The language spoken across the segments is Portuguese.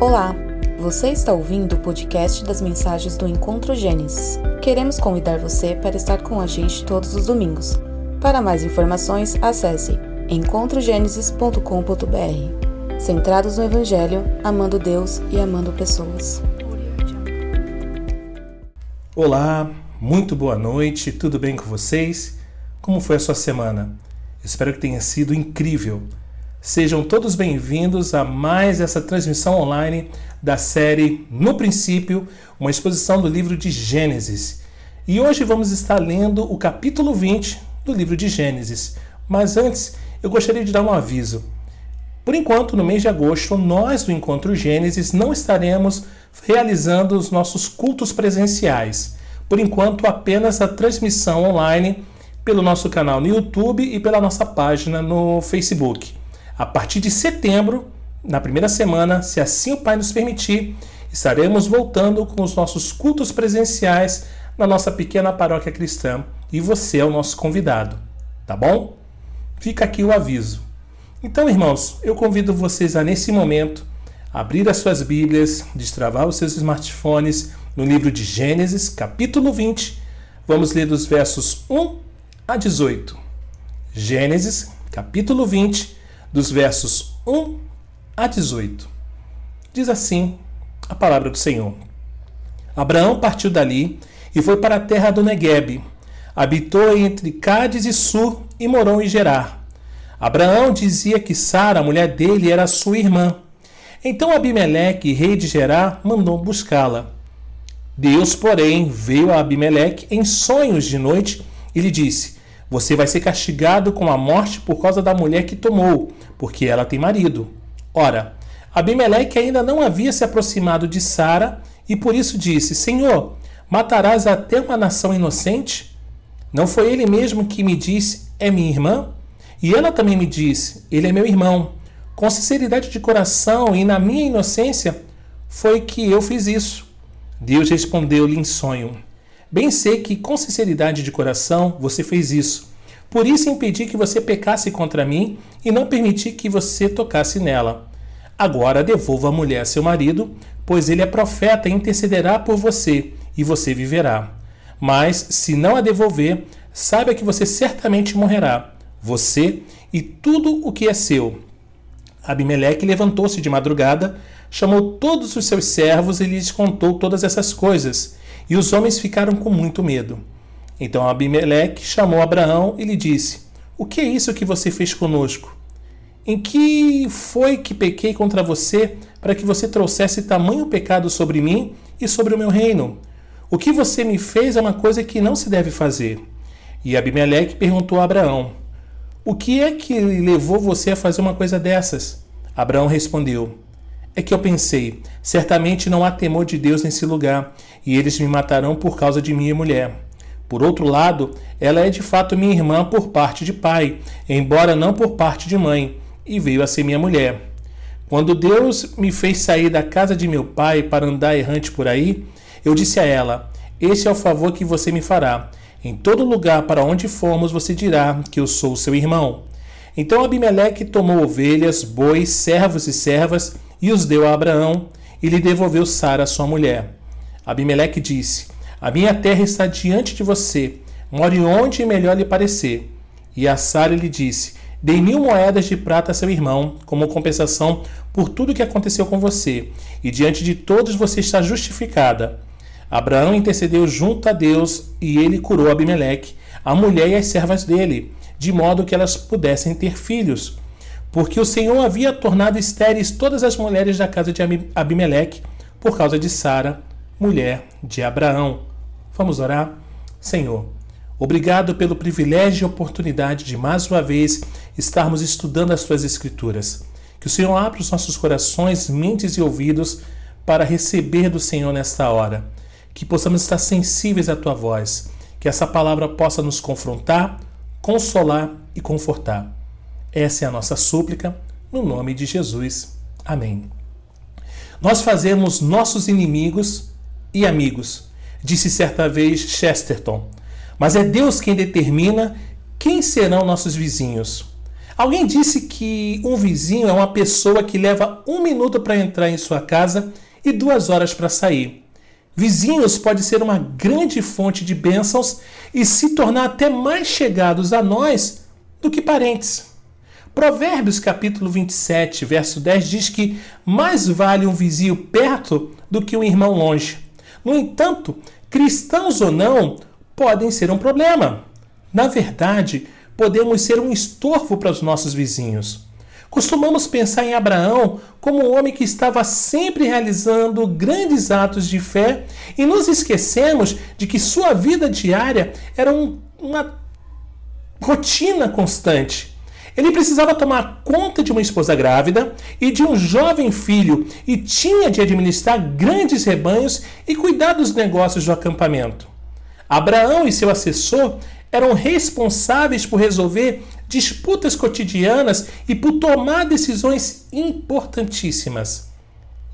Olá, você está ouvindo o podcast das mensagens do Encontro Gênesis. Queremos convidar você para estar com a gente todos os domingos. Para mais informações, acesse encontrogenesis.com.br. Centrados no Evangelho, amando Deus e amando pessoas. Olá, muito boa noite, tudo bem com vocês? Como foi a sua semana? Espero que tenha sido incrível. Sejam todos bem-vindos a mais essa transmissão online da série No Princípio, uma exposição do livro de Gênesis. E hoje vamos estar lendo o capítulo 20 do livro de Gênesis. Mas antes, eu gostaria de dar um aviso. Por enquanto, no mês de agosto, nós do Encontro Gênesis não estaremos realizando os nossos cultos presenciais. Por enquanto, apenas a transmissão online pelo nosso canal no YouTube e pela nossa página no Facebook. A partir de setembro, na primeira semana, se assim o Pai nos permitir, estaremos voltando com os nossos cultos presenciais na nossa pequena paróquia cristã e você é o nosso convidado, tá bom? Fica aqui o aviso. Então, irmãos, eu convido vocês a nesse momento abrir as suas Bíblias, destravar os seus smartphones no livro de Gênesis, capítulo 20. Vamos ler dos versos 1 a 18. Gênesis, capítulo 20, dos versos 1 a 18. Diz assim a palavra do Senhor: Abraão partiu dali e foi para a terra do Negueb. Habitou entre Cádiz e Sur e morou em Gerar. Abraão dizia que Sara, a mulher dele, era sua irmã. Então Abimeleque, rei de Gerar, mandou buscá-la. Deus, porém, veio a Abimeleque em sonhos de noite e lhe disse: você vai ser castigado com a morte por causa da mulher que tomou, porque ela tem marido. Ora, Abimeleque ainda não havia se aproximado de Sara e por isso disse: Senhor, matarás até uma nação inocente? Não foi ele mesmo que me disse: É minha irmã? E ela também me disse: Ele é meu irmão. Com sinceridade de coração e na minha inocência foi que eu fiz isso. Deus respondeu-lhe em sonho: Bem sei que com sinceridade de coração você fez isso. Por isso impedi que você pecasse contra mim e não permiti que você tocasse nela. Agora devolva a mulher a seu marido, pois ele é profeta e intercederá por você, e você viverá. Mas, se não a devolver, saiba que você certamente morrerá, você e tudo o que é seu. Abimeleque levantou-se de madrugada, chamou todos os seus servos e lhes contou todas essas coisas. E os homens ficaram com muito medo. Então Abimeleque chamou Abraão e lhe disse: O que é isso que você fez conosco? Em que foi que pequei contra você para que você trouxesse tamanho pecado sobre mim e sobre o meu reino? O que você me fez é uma coisa que não se deve fazer. E Abimeleque perguntou a Abraão: O que é que levou você a fazer uma coisa dessas? Abraão respondeu: é que eu pensei: certamente não há temor de Deus nesse lugar, e eles me matarão por causa de minha mulher. Por outro lado, ela é de fato minha irmã por parte de pai, embora não por parte de mãe, e veio a ser minha mulher. Quando Deus me fez sair da casa de meu pai para andar errante por aí, eu disse a ela: Esse é o favor que você me fará. Em todo lugar para onde formos, você dirá que eu sou seu irmão. Então Abimeleque tomou ovelhas, bois, servos e servas e os deu a Abraão, e lhe devolveu Sara, sua mulher. Abimeleque disse: A minha terra está diante de você, more onde melhor lhe parecer. E a Sara lhe disse: Dei mil moedas de prata a seu irmão, como compensação por tudo que aconteceu com você, e diante de todos você está justificada. Abraão intercedeu junto a Deus, e ele curou Abimeleque, a mulher e as servas dele, de modo que elas pudessem ter filhos porque o Senhor havia tornado estéreis todas as mulheres da casa de Abimeleque por causa de Sara, mulher de Abraão. Vamos orar? Senhor, obrigado pelo privilégio e oportunidade de mais uma vez estarmos estudando as tuas escrituras. Que o Senhor abra os nossos corações, mentes e ouvidos para receber do Senhor nesta hora. Que possamos estar sensíveis à tua voz. Que essa palavra possa nos confrontar, consolar e confortar. Essa é a nossa súplica, no nome de Jesus. Amém. Nós fazemos nossos inimigos e amigos, disse certa vez Chesterton, mas é Deus quem determina quem serão nossos vizinhos. Alguém disse que um vizinho é uma pessoa que leva um minuto para entrar em sua casa e duas horas para sair. Vizinhos pode ser uma grande fonte de bênçãos e se tornar até mais chegados a nós do que parentes. Provérbios capítulo 27, verso 10 diz que mais vale um vizinho perto do que um irmão longe. No entanto, cristãos ou não podem ser um problema. Na verdade, podemos ser um estorvo para os nossos vizinhos. Costumamos pensar em Abraão como um homem que estava sempre realizando grandes atos de fé e nos esquecemos de que sua vida diária era um, uma rotina constante. Ele precisava tomar conta de uma esposa grávida e de um jovem filho e tinha de administrar grandes rebanhos e cuidar dos negócios do acampamento. Abraão e seu assessor eram responsáveis por resolver disputas cotidianas e por tomar decisões importantíssimas.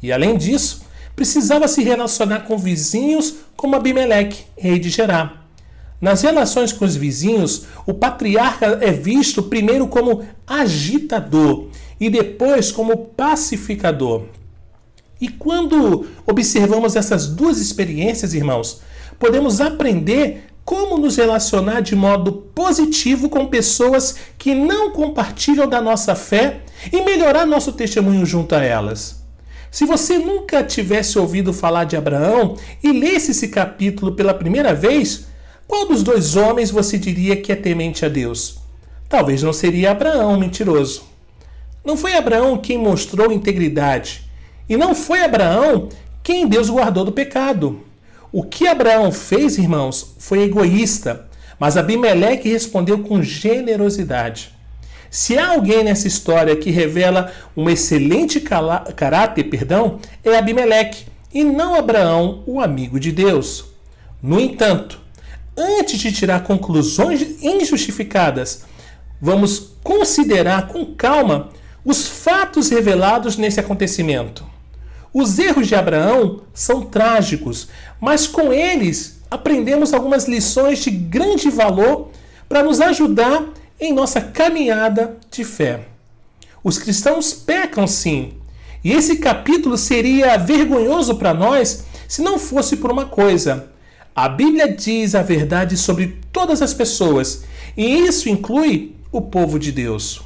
E além disso, precisava se relacionar com vizinhos como Abimeleque, rei de Gerá. Nas relações com os vizinhos, o patriarca é visto primeiro como agitador e depois como pacificador. E quando observamos essas duas experiências, irmãos, podemos aprender como nos relacionar de modo positivo com pessoas que não compartilham da nossa fé e melhorar nosso testemunho junto a elas. Se você nunca tivesse ouvido falar de Abraão e lesse esse capítulo pela primeira vez, qual dos dois homens você diria que é temente a Deus? Talvez não seria Abraão, mentiroso. Não foi Abraão quem mostrou integridade, e não foi Abraão quem Deus guardou do pecado. O que Abraão fez, irmãos, foi egoísta, mas Abimeleque respondeu com generosidade. Se há alguém nessa história que revela um excelente caráter, perdão, é Abimeleque, e não Abraão, o amigo de Deus. No entanto, antes de tirar conclusões injustificadas, vamos considerar com calma os fatos revelados nesse acontecimento. Os erros de Abraão são trágicos, mas com eles aprendemos algumas lições de grande valor para nos ajudar em nossa caminhada de fé. Os cristãos pecam sim, e esse capítulo seria vergonhoso para nós se não fosse por uma coisa. A Bíblia diz a verdade sobre todas as pessoas, e isso inclui o povo de Deus.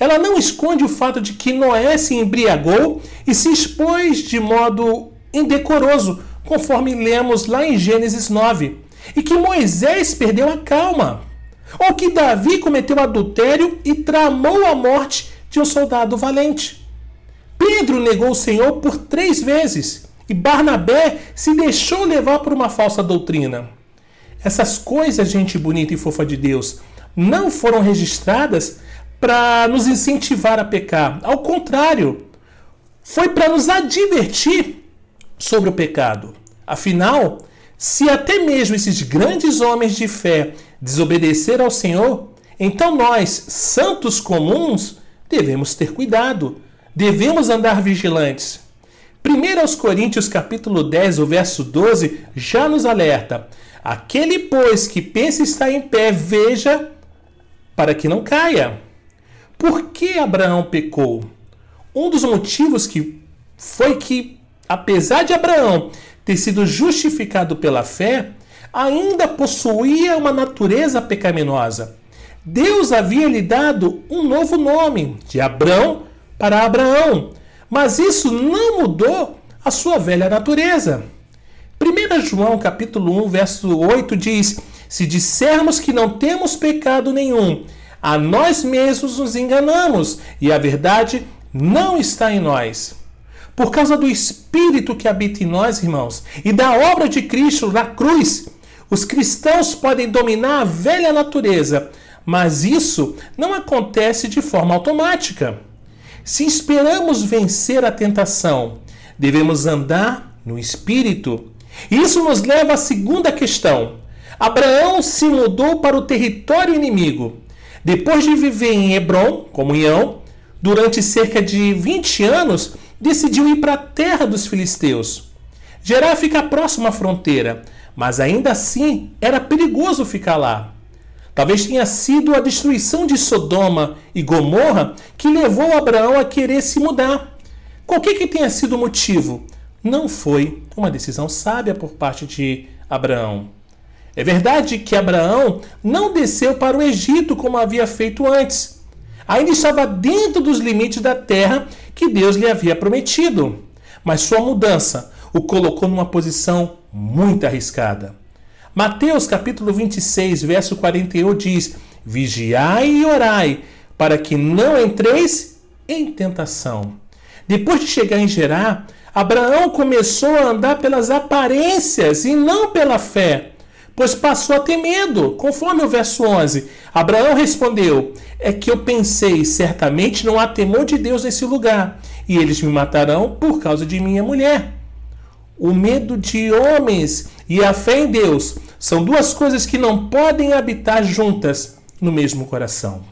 Ela não esconde o fato de que Noé se embriagou e se expôs de modo indecoroso, conforme lemos lá em Gênesis 9, e que Moisés perdeu a calma, ou que Davi cometeu adultério e tramou a morte de um soldado valente. Pedro negou o Senhor por três vezes e Barnabé se deixou levar por uma falsa doutrina. Essas coisas, gente bonita e fofa de Deus, não foram registradas para nos incentivar a pecar. Ao contrário, foi para nos advertir sobre o pecado. Afinal, se até mesmo esses grandes homens de fé desobedeceram ao Senhor, então nós, santos comuns, devemos ter cuidado, devemos andar vigilantes. 1 Coríntios capítulo 10, o verso 12, já nos alerta: Aquele, pois, que pensa estar em pé, veja para que não caia. Por que Abraão pecou? Um dos motivos que foi que, apesar de Abraão ter sido justificado pela fé, ainda possuía uma natureza pecaminosa. Deus havia lhe dado um novo nome, de Abrão para Abraão, mas isso não mudou a sua velha natureza. 1 João capítulo 1, verso 8 diz: Se dissermos que não temos pecado nenhum, a nós mesmos nos enganamos e a verdade não está em nós. Por causa do Espírito que habita em nós, irmãos, e da obra de Cristo na cruz, os cristãos podem dominar a velha natureza, mas isso não acontece de forma automática. Se esperamos vencer a tentação, devemos andar no Espírito. Isso nos leva à segunda questão. Abraão se mudou para o território inimigo. Depois de viver em Hebron, comunhão, durante cerca de 20 anos, decidiu ir para a terra dos filisteus. Gerá fica próximo à fronteira, mas ainda assim era perigoso ficar lá. Talvez tenha sido a destruição de Sodoma e Gomorra que levou Abraão a querer se mudar. Qualquer que tenha sido o motivo, não foi uma decisão sábia por parte de Abraão. É verdade que Abraão não desceu para o Egito como havia feito antes. Ainda estava dentro dos limites da terra que Deus lhe havia prometido. Mas sua mudança o colocou numa posição muito arriscada. Mateus capítulo 26, verso 41 diz: Vigiai e orai, para que não entreis em tentação. Depois de chegar em Gerá, Abraão começou a andar pelas aparências e não pela fé, pois passou a ter medo, conforme o verso 11. Abraão respondeu: É que eu pensei, certamente não há temor de Deus nesse lugar, e eles me matarão por causa de minha mulher. O medo de homens e a fé em Deus são duas coisas que não podem habitar juntas no mesmo coração.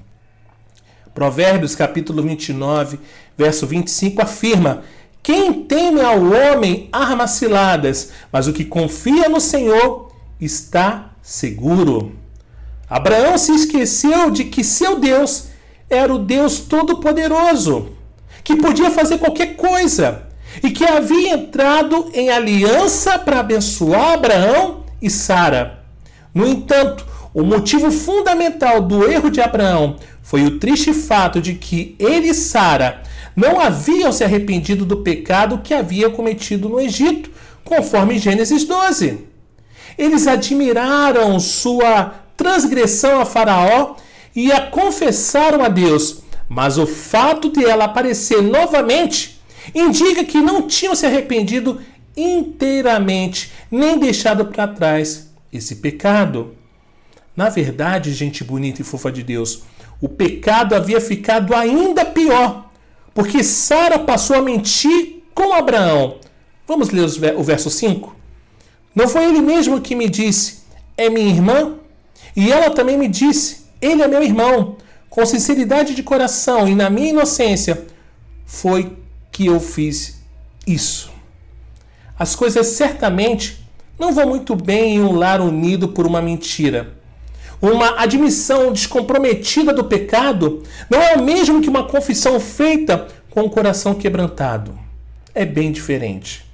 Provérbios capítulo 29, verso 25 afirma: Quem teme ao homem arma ciladas, mas o que confia no Senhor está seguro. Abraão se esqueceu de que seu Deus era o Deus Todo-Poderoso, que podia fazer qualquer coisa e que havia entrado em aliança para abençoar Abraão e Sara. No entanto, o motivo fundamental do erro de Abraão foi o triste fato de que ele e Sara não haviam se arrependido do pecado que havia cometido no Egito, conforme Gênesis 12. Eles admiraram sua transgressão a Faraó e a confessaram a Deus, mas o fato de ela aparecer novamente indica que não tinham se arrependido inteiramente, nem deixado para trás esse pecado. Na verdade, gente bonita e fofa de Deus, o pecado havia ficado ainda pior, porque Sara passou a mentir com Abraão. Vamos ler o verso 5? Não foi ele mesmo que me disse, é minha irmã? E ela também me disse, ele é meu irmão. Com sinceridade de coração e na minha inocência, foi que eu fiz isso. As coisas certamente não vão muito bem em um lar unido por uma mentira. Uma admissão descomprometida do pecado não é o mesmo que uma confissão feita com o coração quebrantado. É bem diferente.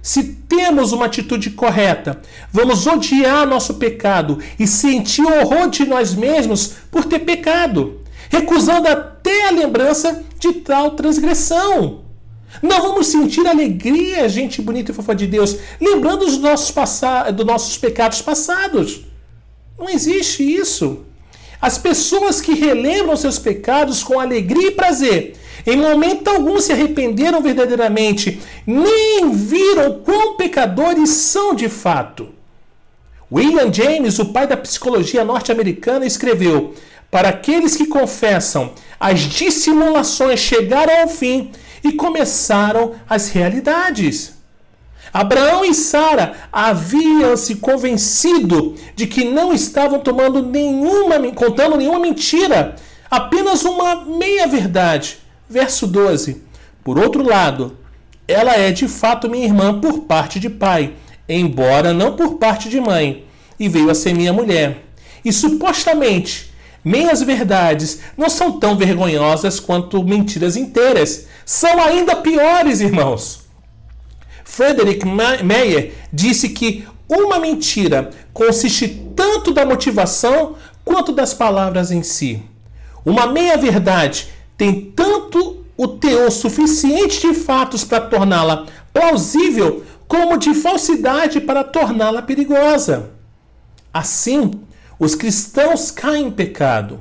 Se temos uma atitude correta, vamos odiar nosso pecado e sentir horror de nós mesmos por ter pecado, recusando até a lembrança de tal transgressão. Não vamos sentir alegria, gente bonita e fofa de Deus, lembrando dos nossos, dos nossos pecados passados. Não existe isso. As pessoas que relembram seus pecados com alegria e prazer, em momento algum se arrependeram verdadeiramente, nem viram quão pecadores são de fato. William James, o pai da psicologia norte-americana, escreveu: Para aqueles que confessam, as dissimulações chegaram ao fim e começaram as realidades. Abraão e Sara haviam se convencido de que não estavam tomando nenhuma, contando nenhuma mentira, apenas uma meia verdade. Verso 12. Por outro lado, ela é de fato minha irmã por parte de pai, embora não por parte de mãe, e veio a ser minha mulher. E supostamente Meias verdades não são tão vergonhosas quanto mentiras inteiras. São ainda piores, irmãos. Frederick Meyer disse que uma mentira consiste tanto da motivação quanto das palavras em si. Uma meia-verdade tem tanto o teor suficiente de fatos para torná-la plausível, como de falsidade para torná-la perigosa. Assim, os cristãos caem em pecado.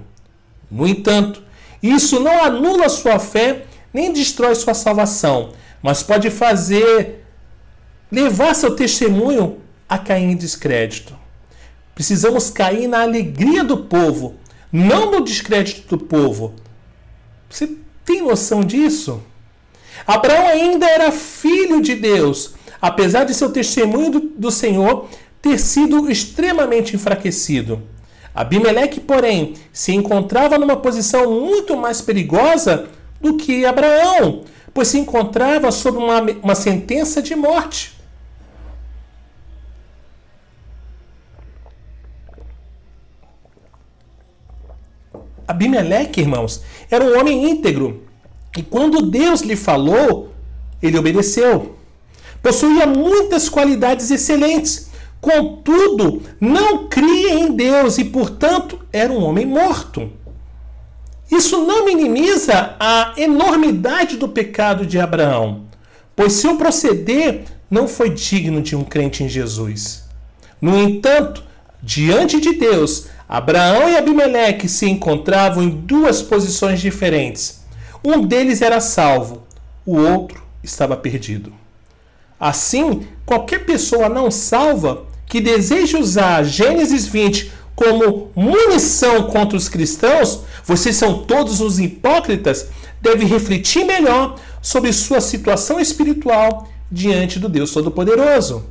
No entanto, isso não anula sua fé nem destrói sua salvação, mas pode fazer levar seu testemunho a cair em descrédito. Precisamos cair na alegria do povo, não no descrédito do povo. Você tem noção disso? Abraão ainda era filho de Deus, apesar de seu testemunho do, do Senhor ter sido extremamente enfraquecido. Abimeleque, porém, se encontrava numa posição muito mais perigosa do que Abraão, pois se encontrava sob uma, uma sentença de morte. Abimeleque, irmãos, era um homem íntegro. E quando Deus lhe falou, ele obedeceu. Possuía muitas qualidades excelentes. Contudo, não cria em Deus e, portanto, era um homem morto. Isso não minimiza a enormidade do pecado de Abraão, pois seu proceder não foi digno de um crente em Jesus. No entanto, diante de Deus, Abraão e Abimeleque se encontravam em duas posições diferentes. Um deles era salvo, o outro estava perdido. Assim, qualquer pessoa não salva que deseje usar Gênesis 20 como munição contra os cristãos, vocês são todos os hipócritas, deve refletir melhor sobre sua situação espiritual diante do Deus Todo-Poderoso.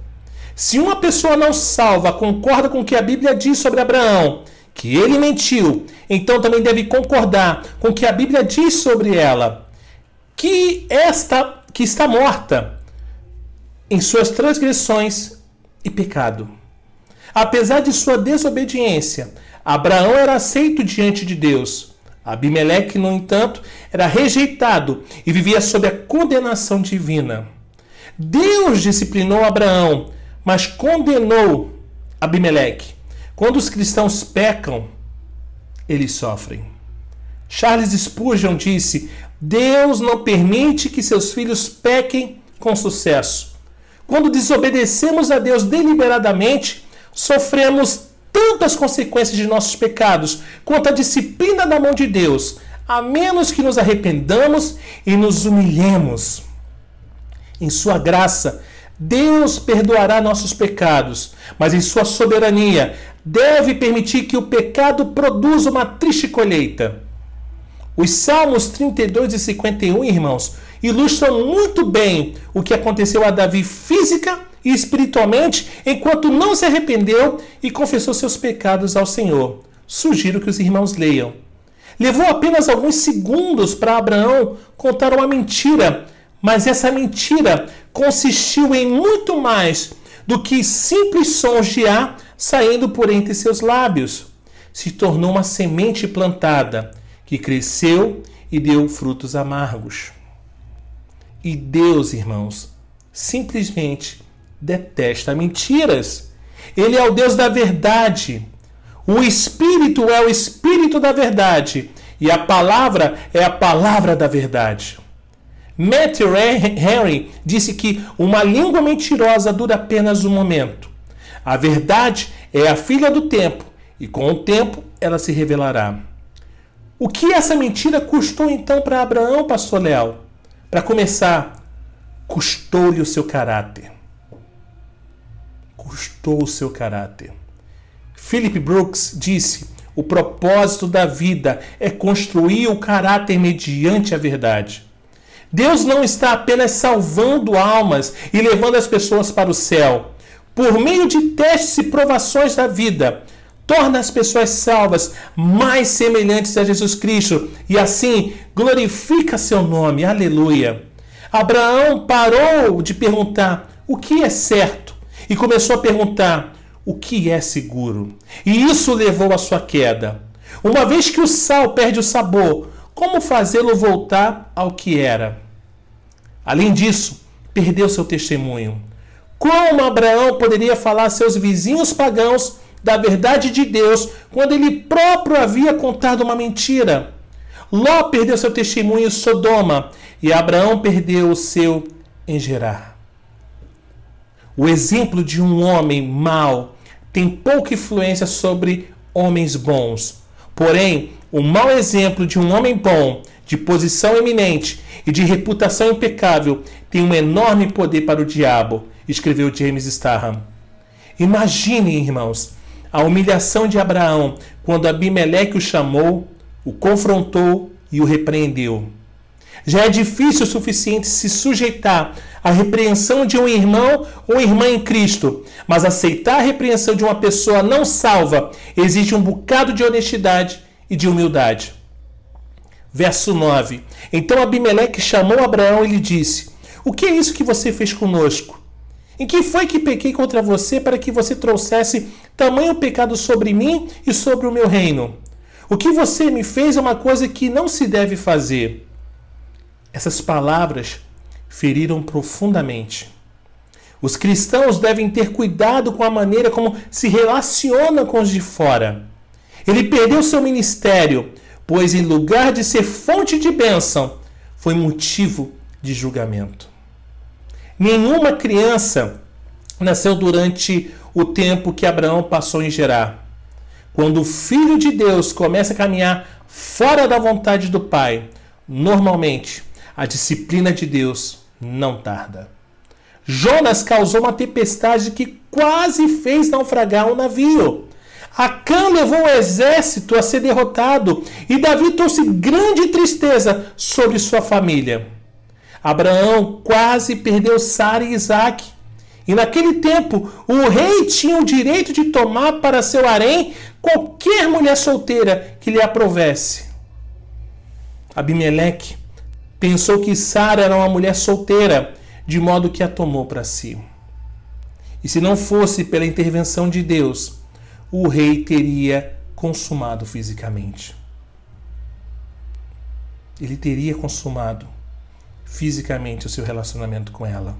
Se uma pessoa não salva concorda com o que a Bíblia diz sobre Abraão, que ele mentiu, então também deve concordar com o que a Bíblia diz sobre ela, que esta que está morta em suas transgressões e pecado. Apesar de sua desobediência, Abraão era aceito diante de Deus. Abimeleque, no entanto, era rejeitado e vivia sob a condenação divina. Deus disciplinou Abraão, mas condenou Abimeleque. Quando os cristãos pecam, eles sofrem. Charles Spurgeon disse: Deus não permite que seus filhos pequem com sucesso. Quando desobedecemos a Deus deliberadamente, sofremos tanto as consequências de nossos pecados quanto a disciplina da mão de Deus, a menos que nos arrependamos e nos humilhemos. Em Sua graça, Deus perdoará nossos pecados, mas em Sua soberania, deve permitir que o pecado produza uma triste colheita. Os Salmos 32 e 51, irmãos, ilustram muito bem o que aconteceu a Davi física e espiritualmente enquanto não se arrependeu e confessou seus pecados ao Senhor. Sugiro que os irmãos leiam. Levou apenas alguns segundos para Abraão contar uma mentira, mas essa mentira consistiu em muito mais do que simples sons de ar saindo por entre seus lábios. Se tornou uma semente plantada que cresceu e deu frutos amargos. E Deus, irmãos, simplesmente detesta mentiras. Ele é o Deus da verdade. O Espírito é o Espírito da verdade. E a palavra é a palavra da verdade. Matthew Henry disse que uma língua mentirosa dura apenas um momento. A verdade é a filha do tempo, e com o tempo ela se revelará. O que essa mentira custou então para Abraão, pastor Leal? Para começar, custou-lhe o seu caráter. Custou o seu caráter. Philip Brooks disse: o propósito da vida é construir o caráter mediante a verdade. Deus não está apenas salvando almas e levando as pessoas para o céu. Por meio de testes e provações da vida, torna as pessoas salvas mais semelhantes a Jesus Cristo e assim glorifica seu nome. Aleluia. Abraão parou de perguntar o que é certo e começou a perguntar o que é seguro. E isso levou à sua queda. Uma vez que o sal perde o sabor, como fazê-lo voltar ao que era? Além disso, perdeu seu testemunho. Como Abraão poderia falar a seus vizinhos pagãos da verdade de Deus quando ele próprio havia contado uma mentira. Ló perdeu seu testemunho em Sodoma e Abraão perdeu o seu em Gerar. O exemplo de um homem mau tem pouca influência sobre homens bons. Porém, o mau exemplo de um homem bom, de posição eminente e de reputação impecável tem um enorme poder para o diabo, escreveu James Starham. Imaginem, irmãos, a humilhação de Abraão quando Abimeleque o chamou, o confrontou e o repreendeu. Já é difícil o suficiente se sujeitar à repreensão de um irmão ou irmã em Cristo, mas aceitar a repreensão de uma pessoa não salva exige um bocado de honestidade e de humildade. Verso 9: Então Abimeleque chamou Abraão e lhe disse: O que é isso que você fez conosco? Em que foi que pequei contra você para que você trouxesse tamanho pecado sobre mim e sobre o meu reino? O que você me fez é uma coisa que não se deve fazer. Essas palavras feriram profundamente. Os cristãos devem ter cuidado com a maneira como se relacionam com os de fora. Ele perdeu seu ministério, pois em lugar de ser fonte de bênção, foi motivo de julgamento. Nenhuma criança nasceu durante o tempo que Abraão passou em Gerar. Quando o filho de Deus começa a caminhar fora da vontade do Pai, normalmente a disciplina de Deus não tarda. Jonas causou uma tempestade que quase fez naufragar o um navio. Acã levou o exército a ser derrotado e Davi trouxe grande tristeza sobre sua família. Abraão quase perdeu Sara e Isaac. E naquele tempo, o rei tinha o direito de tomar para seu harém qualquer mulher solteira que lhe aprovesse. Abimeleque pensou que Sara era uma mulher solteira, de modo que a tomou para si. E se não fosse pela intervenção de Deus, o rei teria consumado fisicamente. Ele teria consumado fisicamente o seu relacionamento com ela.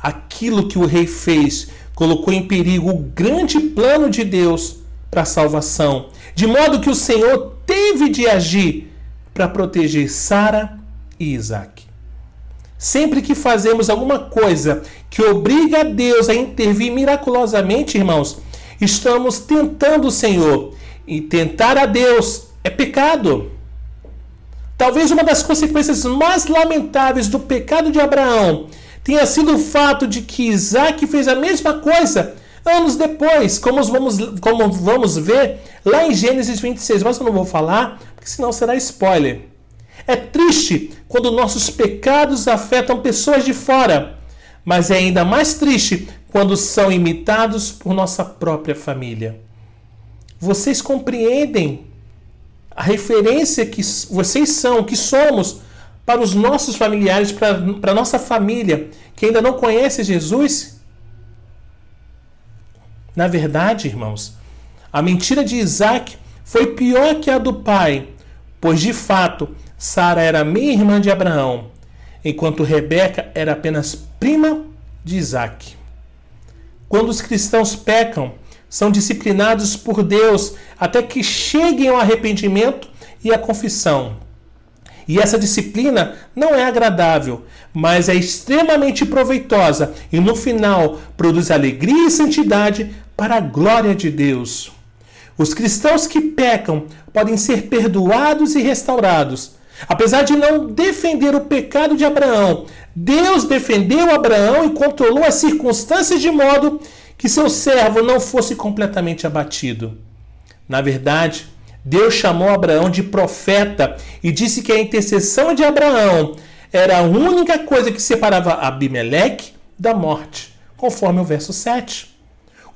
Aquilo que o rei fez colocou em perigo o grande plano de Deus para a salvação, de modo que o Senhor teve de agir para proteger Sara e Isaac. Sempre que fazemos alguma coisa que obriga a Deus a intervir miraculosamente, irmãos, estamos tentando o Senhor. E tentar a Deus é pecado. Talvez uma das consequências mais lamentáveis do pecado de Abraão tenha sido o fato de que Isaac fez a mesma coisa anos depois, como vamos, como vamos ver lá em Gênesis 26. Mas eu não vou falar, porque senão será spoiler. É triste quando nossos pecados afetam pessoas de fora, mas é ainda mais triste quando são imitados por nossa própria família. Vocês compreendem a referência que vocês são, que somos para os nossos familiares, para a nossa família que ainda não conhece Jesus? Na verdade, irmãos, a mentira de Isaac foi pior que a do pai, pois de fato Sara era meia irmã de Abraão, enquanto Rebeca era apenas prima de Isaac. Quando os cristãos pecam, são disciplinados por Deus até que cheguem ao arrependimento e à confissão. E essa disciplina não é agradável, mas é extremamente proveitosa e no final produz alegria e santidade para a glória de Deus. Os cristãos que pecam podem ser perdoados e restaurados. Apesar de não defender o pecado de Abraão, Deus defendeu Abraão e controlou as circunstâncias de modo que seu servo não fosse completamente abatido. Na verdade, Deus chamou Abraão de profeta e disse que a intercessão de Abraão era a única coisa que separava Abimeleque da morte, conforme o verso 7.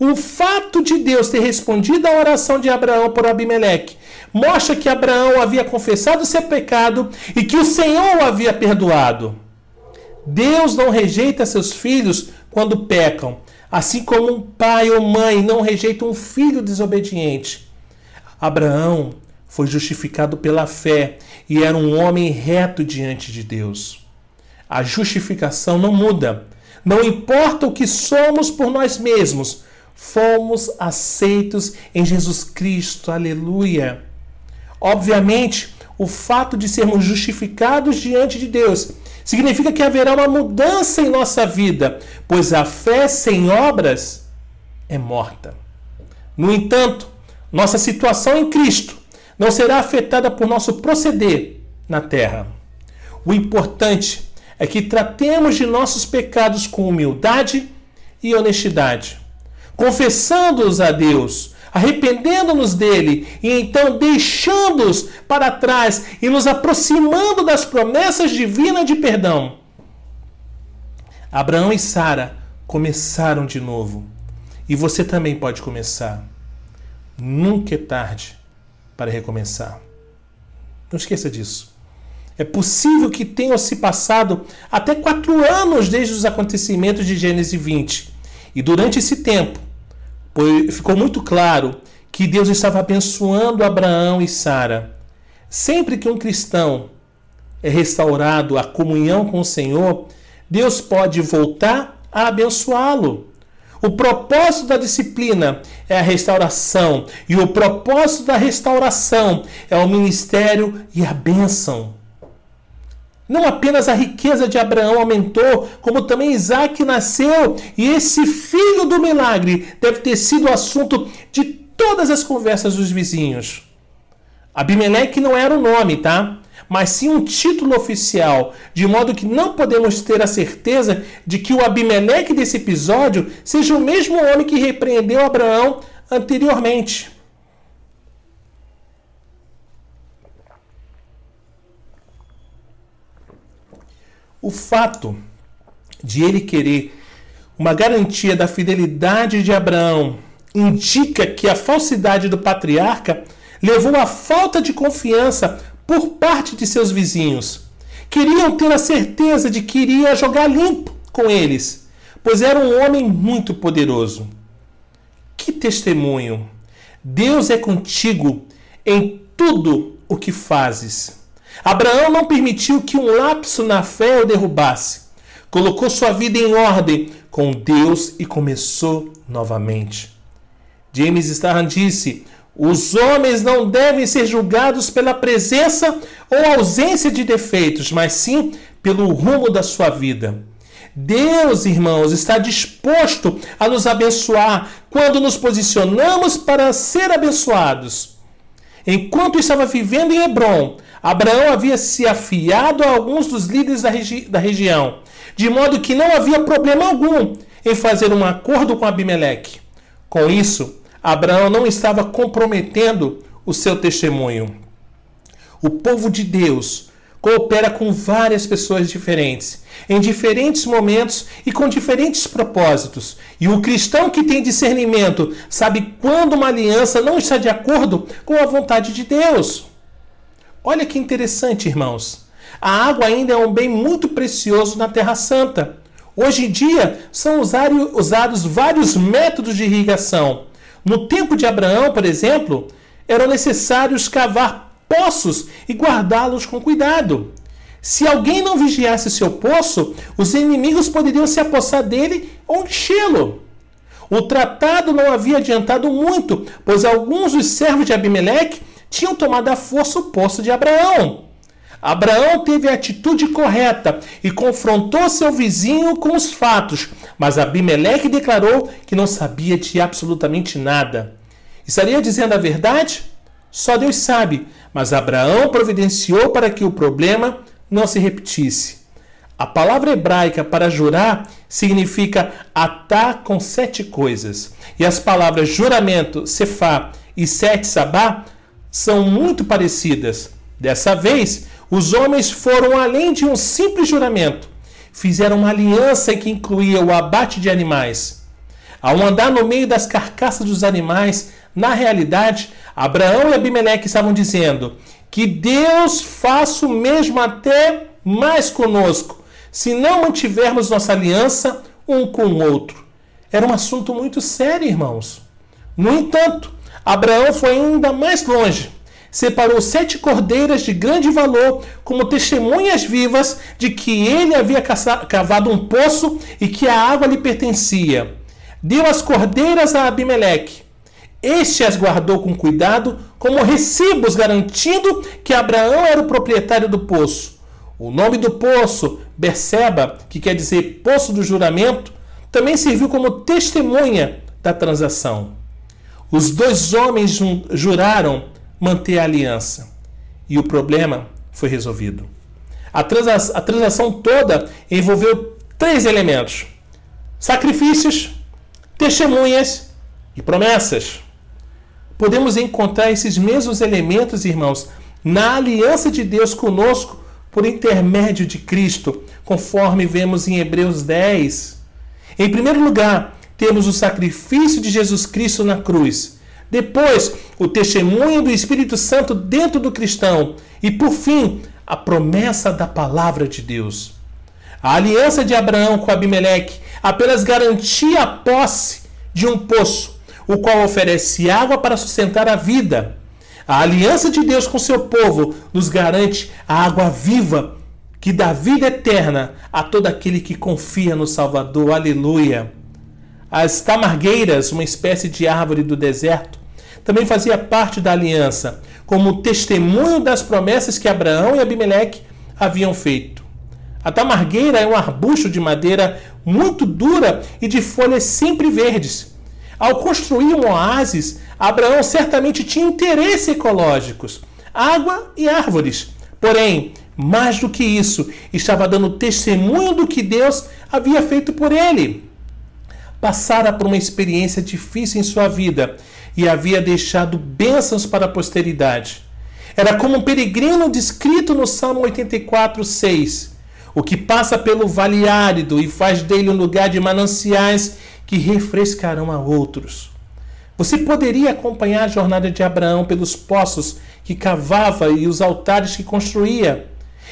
O fato de Deus ter respondido à oração de Abraão por Abimeleque mostra que Abraão havia confessado seu pecado e que o Senhor o havia perdoado. Deus não rejeita seus filhos quando pecam, assim como um pai ou mãe não rejeita um filho desobediente. Abraão foi justificado pela fé e era um homem reto diante de Deus. A justificação não muda. Não importa o que somos por nós mesmos, fomos aceitos em Jesus Cristo. Aleluia. Obviamente, o fato de sermos justificados diante de Deus significa que haverá uma mudança em nossa vida, pois a fé sem obras é morta. No entanto, nossa situação em Cristo não será afetada por nosso proceder na terra. O importante é que tratemos de nossos pecados com humildade e honestidade, confessando-os a Deus, arrependendo-nos dele e então deixando-os para trás e nos aproximando das promessas divinas de perdão. Abraão e Sara começaram de novo e você também pode começar. Nunca é tarde para recomeçar. Não esqueça disso. É possível que tenham se passado até quatro anos desde os acontecimentos de Gênesis 20. E durante esse tempo, ficou muito claro que Deus estava abençoando Abraão e Sara. Sempre que um cristão é restaurado a comunhão com o Senhor, Deus pode voltar a abençoá-lo. O propósito da disciplina é a restauração, e o propósito da restauração é o ministério e a bênção. Não apenas a riqueza de Abraão aumentou, como também Isaac nasceu, e esse filho do milagre deve ter sido o assunto de todas as conversas dos vizinhos. Abimeleque não era o nome, tá? Mas sim um título oficial, de modo que não podemos ter a certeza de que o Abimeleque desse episódio seja o mesmo homem que repreendeu Abraão anteriormente. O fato de ele querer uma garantia da fidelidade de Abraão indica que a falsidade do patriarca levou à falta de confiança por parte de seus vizinhos. Queriam ter a certeza de que iria jogar limpo com eles, pois era um homem muito poderoso. Que testemunho! Deus é contigo em tudo o que fazes. Abraão não permitiu que um lapso na fé o derrubasse. Colocou sua vida em ordem com Deus e começou novamente. James Starran disse: os homens não devem ser julgados pela presença ou ausência de defeitos, mas sim pelo rumo da sua vida. Deus, irmãos, está disposto a nos abençoar quando nos posicionamos para ser abençoados. Enquanto estava vivendo em Hebron, Abraão havia se afiado a alguns dos líderes da, regi da região, de modo que não havia problema algum em fazer um acordo com Abimeleque. Com isso, Abraão não estava comprometendo o seu testemunho. O povo de Deus coopera com várias pessoas diferentes, em diferentes momentos e com diferentes propósitos. E o cristão que tem discernimento sabe quando uma aliança não está de acordo com a vontade de Deus. Olha que interessante, irmãos. A água ainda é um bem muito precioso na Terra Santa. Hoje em dia são usados vários métodos de irrigação no tempo de Abraão, por exemplo, eram necessários cavar poços e guardá-los com cuidado. Se alguém não vigiasse seu poço, os inimigos poderiam se apossar dele ou enchê-lo. O tratado não havia adiantado muito, pois alguns dos servos de Abimeleque tinham tomado à força o poço de Abraão. Abraão teve a atitude correta e confrontou seu vizinho com os fatos, mas Abimeleque declarou que não sabia de absolutamente nada. Estaria dizendo a verdade? Só Deus sabe, mas Abraão providenciou para que o problema não se repetisse. A palavra hebraica para jurar significa atar com sete coisas. E as palavras juramento, cefá e sete sabá são muito parecidas. Dessa vez, os homens foram além de um simples juramento. Fizeram uma aliança que incluía o abate de animais. Ao andar no meio das carcaças dos animais, na realidade, Abraão e Abimeleque estavam dizendo que Deus faça o mesmo até mais conosco, se não mantivermos nossa aliança um com o outro. Era um assunto muito sério, irmãos. No entanto, Abraão foi ainda mais longe separou sete cordeiras de grande valor como testemunhas vivas de que ele havia cavado um poço e que a água lhe pertencia. Deu as cordeiras a Abimeleque. Este as guardou com cuidado como recibos, garantindo que Abraão era o proprietário do poço. O nome do poço, Berseba, que quer dizer poço do juramento, também serviu como testemunha da transação. Os dois homens juraram manter a aliança. E o problema foi resolvido. A, transa a transação toda envolveu três elementos: sacrifícios, testemunhas e promessas. Podemos encontrar esses mesmos elementos, irmãos, na aliança de Deus conosco por intermédio de Cristo, conforme vemos em Hebreus 10. Em primeiro lugar, temos o sacrifício de Jesus Cristo na cruz depois, o testemunho do Espírito Santo dentro do cristão. E, por fim, a promessa da palavra de Deus. A aliança de Abraão com Abimeleque apenas garantia a posse de um poço. o qual oferece água para sustentar a vida. A aliança de Deus com seu povo nos garante a água viva que dá vida eterna a todo aquele que confia no Salvador. Aleluia. As tamargueiras, uma espécie de árvore do deserto, também fazia parte da aliança, como testemunho das promessas que Abraão e Abimeleque haviam feito. A tamargueira é um arbusto de madeira muito dura e de folhas sempre verdes. Ao construir um oásis, Abraão certamente tinha interesses ecológicos, água e árvores. Porém, mais do que isso, estava dando testemunho do que Deus havia feito por ele. Passara por uma experiência difícil em sua vida e havia deixado bênçãos para a posteridade. Era como um peregrino descrito no Salmo 84, 6. O que passa pelo vale árido e faz dele um lugar de mananciais que refrescarão a outros. Você poderia acompanhar a jornada de Abraão pelos poços que cavava e os altares que construía.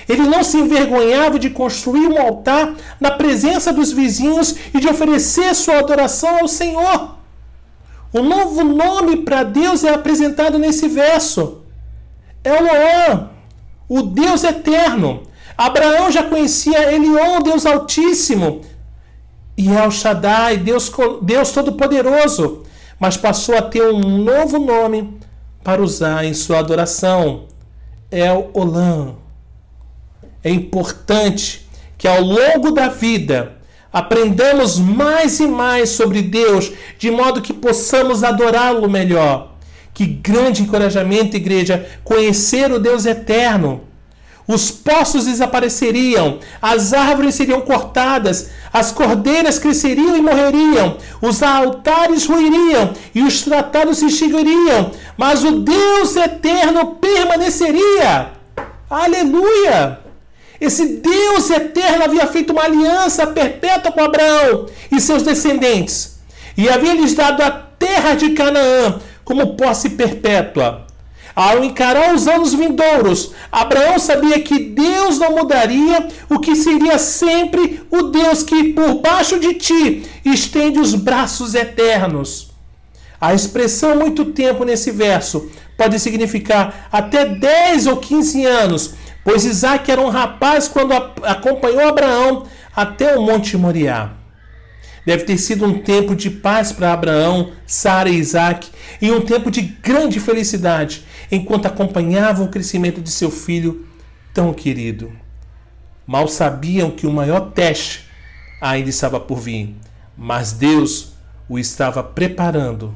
Ele não se envergonhava de construir um altar na presença dos vizinhos e de oferecer sua adoração ao Senhor. Um novo nome para Deus é apresentado nesse verso. Eloã, o Deus eterno. Abraão já conhecia Elion, o Deus Altíssimo, e El Shaddai, Deus, Deus Todo-Poderoso, mas passou a ter um novo nome para usar em sua adoração. El Olam. É importante que ao longo da vida aprendamos mais e mais sobre Deus, de modo que possamos adorá-lo melhor. Que grande encorajamento, igreja, conhecer o Deus eterno. Os poços desapareceriam, as árvores seriam cortadas, as cordeiras cresceriam e morreriam, os altares ruiriam e os tratados se extinguiriam, mas o Deus eterno permaneceria. Aleluia! Esse Deus eterno havia feito uma aliança perpétua com Abraão e seus descendentes, e havia lhes dado a terra de Canaã como posse perpétua. Ao encarar os anos vindouros, Abraão sabia que Deus não mudaria, o que seria sempre o Deus que, por baixo de ti, estende os braços eternos. A expressão muito tempo nesse verso pode significar até 10 ou 15 anos, Pois Isaac era um rapaz quando acompanhou Abraão até o Monte Moriá. Deve ter sido um tempo de paz para Abraão, Sara e Isaac, e um tempo de grande felicidade, enquanto acompanhavam o crescimento de seu filho tão querido. Mal sabiam que o maior teste ainda estava por vir, mas Deus o estava preparando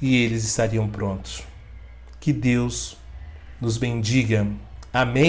e eles estariam prontos. Que Deus nos bendiga. Amém.